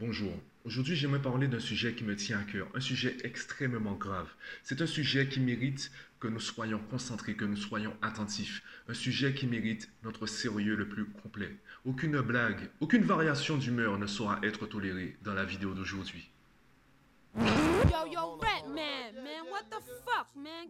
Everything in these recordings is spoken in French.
Bonjour. Aujourd'hui, j'aimerais parler d'un sujet qui me tient à cœur, un sujet extrêmement grave. C'est un sujet qui mérite que nous soyons concentrés, que nous soyons attentifs. Un sujet qui mérite notre sérieux le plus complet. Aucune blague, aucune variation d'humeur ne saura être tolérée dans la vidéo d'aujourd'hui. Yo, yo, rap man, man, what the fuck, man?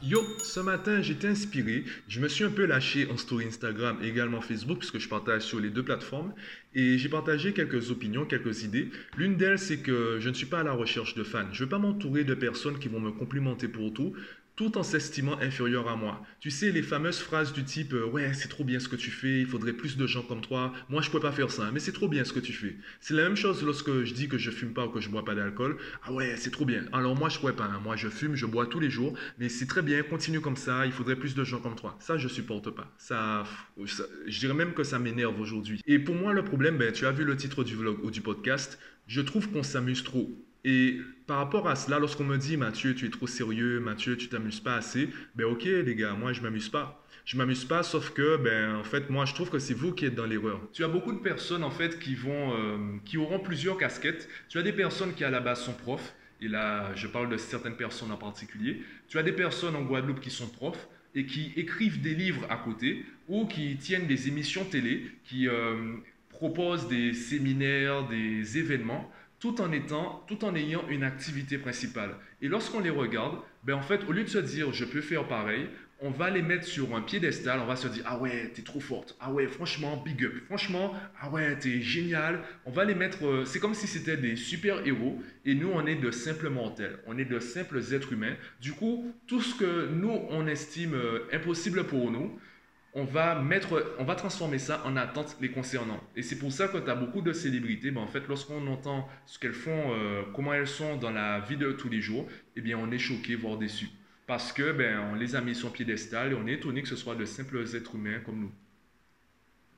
Yo, ce matin j'étais inspiré, je me suis un peu lâché en story Instagram et également Facebook puisque je partage sur les deux plateformes. Et j'ai partagé quelques opinions, quelques idées. L'une d'elles c'est que je ne suis pas à la recherche de fans, je ne veux pas m'entourer de personnes qui vont me complimenter pour tout, tout en s'estimant inférieur à moi. Tu sais, les fameuses phrases du type euh, Ouais, c'est trop bien ce que tu fais, il faudrait plus de gens comme toi, moi je pourrais pas faire ça, mais c'est trop bien ce que tu fais. C'est la même chose lorsque je dis que je fume pas ou que je bois pas d'alcool. Ah ouais, c'est trop bien. Alors moi je pourrais pas, hein. moi je fume, je bois tous les jours, mais c'est très bien, continue comme ça, il faudrait plus de gens comme toi. Ça, je supporte pas. Ça, ça je dirais même que ça m'énerve aujourd'hui. Et pour moi, le problème, ben, tu as vu le titre du vlog ou du podcast, je trouve qu'on s'amuse trop. Et par rapport à cela, lorsqu'on me dit Mathieu, tu es trop sérieux, Mathieu, tu t'amuses pas assez, ben ok les gars, moi je m'amuse pas. Je m'amuse pas, sauf que ben en fait moi je trouve que c'est vous qui êtes dans l'erreur. Tu as beaucoup de personnes en fait qui vont, euh, qui auront plusieurs casquettes. Tu as des personnes qui à la base sont profs. Et là, je parle de certaines personnes en particulier. Tu as des personnes en Guadeloupe qui sont profs et qui écrivent des livres à côté ou qui tiennent des émissions télé, qui euh, proposent des séminaires, des événements tout en étant, tout en ayant une activité principale. Et lorsqu'on les regarde, ben en fait, au lieu de se dire je peux faire pareil, on va les mettre sur un piédestal, on va se dire ah ouais, t'es trop forte, ah ouais, franchement, big up, franchement, ah ouais, t'es génial. On va les mettre, euh, c'est comme si c'était des super héros et nous on est de simples mortels, on est de simples êtres humains. Du coup, tout ce que nous on estime euh, impossible pour nous, on va mettre, on va transformer ça en attente les concernant. Et c'est pour ça que tu as beaucoup de célébrités, ben en fait, lorsqu'on entend ce qu'elles font, euh, comment elles sont dans la vie de tous les jours, eh bien, on est choqué, voire déçu. Parce que, ben, on les a mis sur piédestal et on est étonné que ce soit de simples êtres humains comme nous.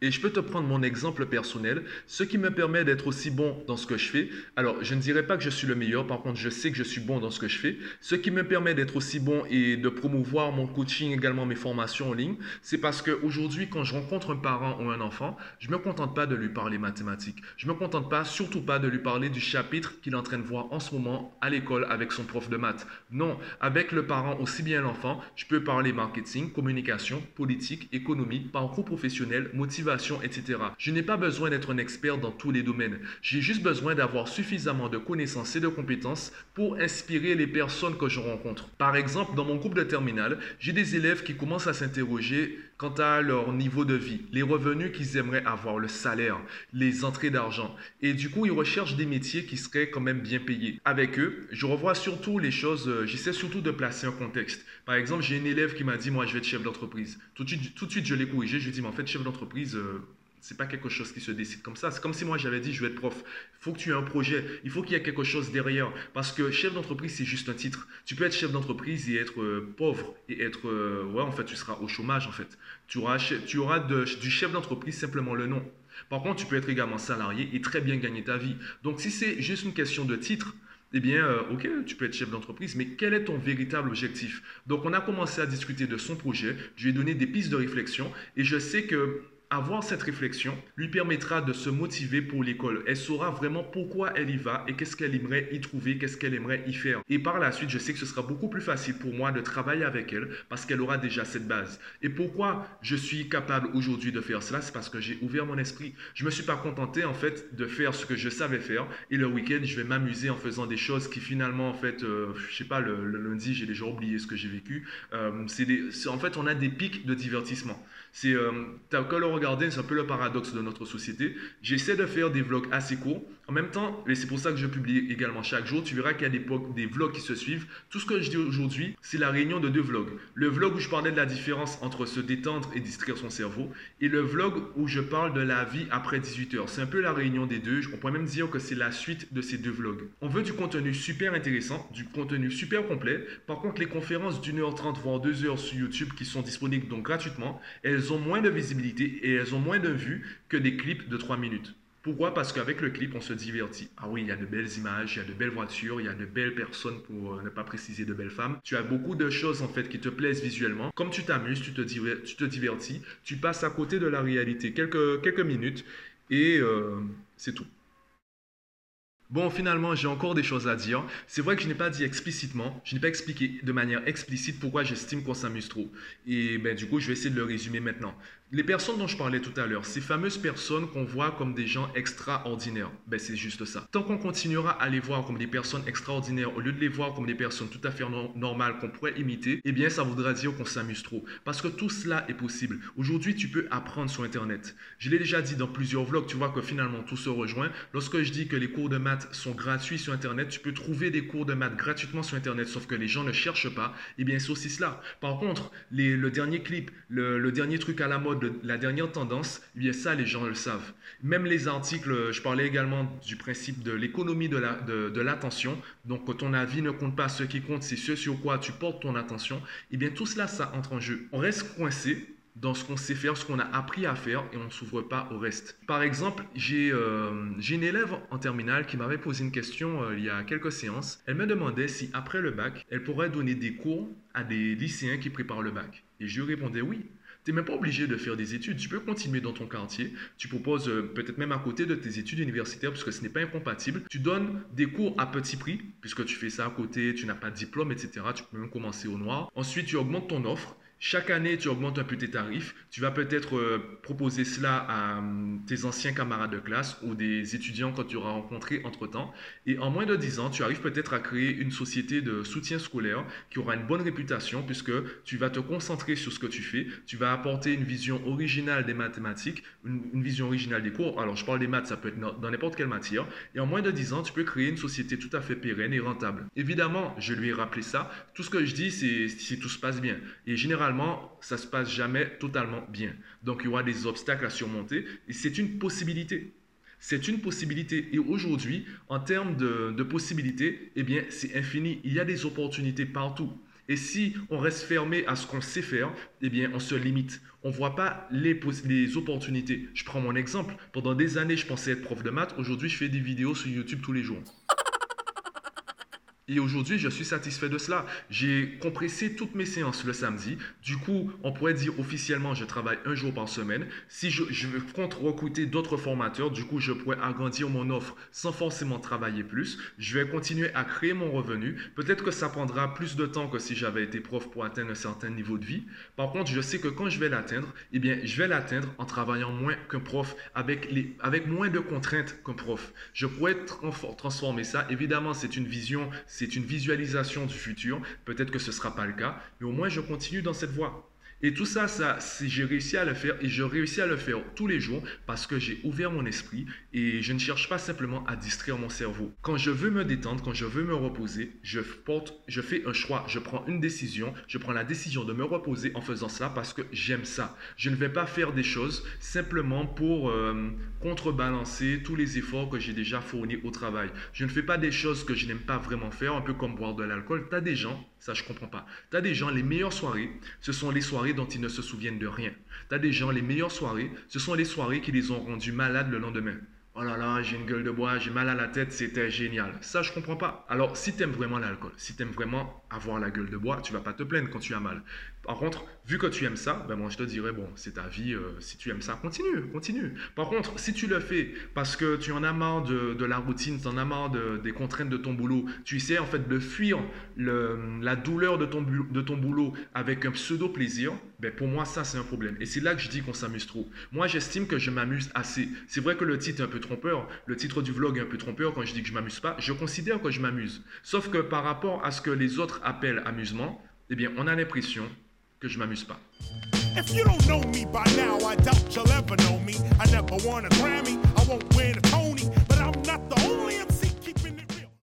Et je peux te prendre mon exemple personnel, ce qui me permet d'être aussi bon dans ce que je fais. Alors, je ne dirais pas que je suis le meilleur, par contre, je sais que je suis bon dans ce que je fais. Ce qui me permet d'être aussi bon et de promouvoir mon coaching, également mes formations en ligne, c'est parce qu'aujourd'hui, quand je rencontre un parent ou un enfant, je ne me contente pas de lui parler mathématiques. Je ne me contente pas, surtout pas, de lui parler du chapitre qu'il est en train de voir en ce moment à l'école avec son prof de maths. Non, avec le parent, aussi bien l'enfant, je peux parler marketing, communication, politique, économie, parcours professionnel, motivation etc. Je n'ai pas besoin d'être un expert dans tous les domaines. J'ai juste besoin d'avoir suffisamment de connaissances et de compétences pour inspirer les personnes que je rencontre. Par exemple, dans mon groupe de terminale, j'ai des élèves qui commencent à s'interroger quant à leur niveau de vie, les revenus qu'ils aimeraient avoir, le salaire, les entrées d'argent. Et du coup, ils recherchent des métiers qui seraient quand même bien payés. Avec eux, je revois surtout les choses, euh, j'essaie surtout de placer un contexte. Par exemple, j'ai une élève qui m'a dit, moi, je vais être chef d'entreprise. Tout, de suite, je l'ai corrigé. Je lui ai dit, mais en fait, chef d'entreprise, euh, c'est pas quelque chose qui se décide comme ça. C'est comme si moi j'avais dit je vais être prof. Il faut que tu aies un projet. Il faut qu'il y ait quelque chose derrière. Parce que chef d'entreprise, c'est juste un titre. Tu peux être chef d'entreprise et être euh, pauvre. Et être. Euh, ouais, en fait, tu seras au chômage, en fait. Tu auras, tu auras du chef d'entreprise simplement le nom. Par contre, tu peux être également salarié et très bien gagner ta vie. Donc, si c'est juste une question de titre, eh bien, euh, ok, tu peux être chef d'entreprise, mais quel est ton véritable objectif? Donc, on a commencé à discuter de son projet. Je lui ai donné des pistes de réflexion et je sais que avoir cette réflexion lui permettra de se motiver pour l'école. Elle saura vraiment pourquoi elle y va et qu'est-ce qu'elle aimerait y trouver, qu'est-ce qu'elle aimerait y faire. Et par la suite, je sais que ce sera beaucoup plus facile pour moi de travailler avec elle parce qu'elle aura déjà cette base. Et pourquoi je suis capable aujourd'hui de faire cela C'est parce que j'ai ouvert mon esprit. Je me suis pas contenté en fait de faire ce que je savais faire et le week-end, je vais m'amuser en faisant des choses qui finalement en fait, euh, je sais pas, le, lundi, j'ai déjà oublié ce que j'ai vécu. Euh, c'est en fait, on a des pics de divertissement. C'est euh, c'est un peu le paradoxe de notre société. J'essaie de faire des vlogs assez courts. En même temps, et c'est pour ça que je publie également chaque jour, tu verras qu'il y a des, des vlogs qui se suivent. Tout ce que je dis aujourd'hui, c'est la réunion de deux vlogs. Le vlog où je parlais de la différence entre se détendre et distraire son cerveau, et le vlog où je parle de la vie après 18 heures. C'est un peu la réunion des deux. On pourrait même dire que c'est la suite de ces deux vlogs. On veut du contenu super intéressant, du contenu super complet. Par contre, les conférences d'une heure trente, voire deux heures sur YouTube qui sont disponibles donc gratuitement, elles ont moins de visibilité et elles ont moins de vues que des clips de 3 minutes. Pourquoi? Parce qu'avec le clip, on se divertit. Ah oui, il y a de belles images, il y a de belles voitures, il y a de belles personnes, pour euh, ne pas préciser de belles femmes. Tu as beaucoup de choses en fait qui te plaisent visuellement. Comme tu t'amuses, tu, te divertis, tu passes à côté de la réalité quelques, quelques minutes et euh, c'est tout. Bon, finalement, j'ai encore des choses à dire. C'est vrai que je n'ai pas dit explicitement, je n'ai pas expliqué de manière explicite pourquoi j'estime qu'on s'amuse trop. Et ben, du coup, je vais essayer de le résumer maintenant. Les personnes dont je parlais tout à l'heure, ces fameuses personnes qu'on voit comme des gens extraordinaires, ben c'est juste ça. Tant qu'on continuera à les voir comme des personnes extraordinaires au lieu de les voir comme des personnes tout à fait normales qu'on pourrait imiter, eh bien ça voudra dire qu'on s'amuse trop. Parce que tout cela est possible. Aujourd'hui, tu peux apprendre sur Internet. Je l'ai déjà dit dans plusieurs vlogs, tu vois que finalement tout se rejoint. Lorsque je dis que les cours de maths sont gratuits sur Internet, tu peux trouver des cours de maths gratuitement sur Internet, sauf que les gens ne cherchent pas. Eh bien c'est aussi cela. Par contre, le dernier clip, le dernier truc à la mode, la dernière tendance, ça, les gens le savent. Même les articles, je parlais également du principe de l'économie de l'attention. La, Donc, ton avis ne compte pas, ce qui compte, c'est ce sur quoi tu portes ton attention. Eh bien, tout cela, ça entre en jeu. On reste coincé dans ce qu'on sait faire, ce qu'on a appris à faire et on ne s'ouvre pas au reste. Par exemple, j'ai euh, une élève en terminale qui m'avait posé une question euh, il y a quelques séances. Elle me demandait si après le bac, elle pourrait donner des cours à des lycéens qui préparent le bac. Et je lui répondais oui. Tu n'es même pas obligé de faire des études. Tu peux continuer dans ton quartier. Tu proposes euh, peut-être même à côté de tes études universitaires, puisque ce n'est pas incompatible. Tu donnes des cours à petit prix, puisque tu fais ça à côté, tu n'as pas de diplôme, etc. Tu peux même commencer au noir. Ensuite, tu augmentes ton offre chaque année, tu augmentes un peu tes tarifs. Tu vas peut-être euh, proposer cela à hum, tes anciens camarades de classe ou des étudiants que tu auras rencontrés entre-temps. Et en moins de 10 ans, tu arrives peut-être à créer une société de soutien scolaire qui aura une bonne réputation puisque tu vas te concentrer sur ce que tu fais. Tu vas apporter une vision originale des mathématiques, une, vision originale des cours. Alors, je parle des maths, ça peut être dans n'importe quelle matière. Et en moins de 10 ans, tu peux créer une société tout à fait pérenne et rentable. Évidemment, je lui ai rappelé ça. Tout ce que je dis, c'est si tout se passe bien. Et généralement, ça se passe jamais totalement bien. Donc, il y aura des obstacles à surmonter et c'est une possibilité. C'est une possibilité. Et aujourd'hui, en termes de, possibilités, eh bien, c'est infini. Il y a des opportunités partout. Et si on reste fermé à ce qu'on sait faire, eh bien, on se limite. On voit pas les, les opportunités. Je prends mon exemple. Pendant des années, je pensais être prof de maths. Aujourd'hui, je fais des vidéos sur YouTube tous les jours. Et aujourd'hui, je suis satisfait de cela. J'ai compressé toutes mes séances le samedi. Du coup, on pourrait dire officiellement, je travaille un jour par semaine. Si je, je compte recruter d'autres formateurs, du coup, je pourrais agrandir mon offre sans forcément travailler plus. Je vais continuer à créer mon revenu. Peut-être que ça prendra plus de temps que si j'avais été prof pour atteindre un certain niveau de vie. Par contre, je sais que quand je vais l'atteindre, eh bien, je vais l'atteindre en travaillant moins qu'un prof, avec, les, avec moins de contraintes qu'un prof. Je pourrais transformer ça. Évidemment, c'est une vision c'est une visualisation du futur. Peut-être que ce ne sera pas le cas, mais au moins je continue dans cette voie. Et tout ça, ça j'ai réussi à le faire et je réussis à le faire tous les jours parce que j'ai ouvert mon esprit et je ne cherche pas simplement à distraire mon cerveau. Quand je veux me détendre, quand je veux me reposer, je porte, je fais un choix, je prends une décision, je prends la décision de me reposer en faisant ça parce que j'aime ça. Je ne vais pas faire des choses simplement pour euh, contrebalancer tous les efforts que j'ai déjà fournis au travail. Je ne fais pas des choses que je n'aime pas vraiment faire, un peu comme boire de l'alcool. Tu as des gens, ça je comprends pas. Tu as des gens, les meilleures soirées, ce sont les soirées dont ils ne se souviennent de rien. Tu as des gens, les meilleures soirées, ce sont les soirées qui les ont rendus malades le lendemain. Oh là là, j'ai une gueule de bois, j'ai mal à la tête, c'était génial. Ça, je comprends pas. Alors, si tu aimes vraiment l'alcool, si tu aimes vraiment avoir la gueule de bois, tu vas pas te plaindre quand tu as mal. Par contre, vu que tu aimes ça, ben moi je te dirais, bon, c'est ta vie, euh, si tu aimes ça, continue, continue. Par contre, si tu le fais parce que tu en as marre de, la routine, tu en as marre des contraintes de ton boulot, tu essaies en fait de fuir la douleur de ton, de ton boulot avec un pseudo-plaisir, ben pour moi ça c'est un problème. Et c'est là que je dis qu'on s'amuse trop. Moi j'estime que je m'amuse assez. C'est vrai que le titre est un peu trompeur, le titre du vlog est un peu trompeur quand je dis que je m'amuse pas, je considère que je m'amuse. Sauf que par rapport à ce que les autres appellent amusement, eh bien on a l'impression que je m'amuse pas. If you don't know me by now, I doubt you'll ever know me. I never won a Grammy, I won't win a Tony,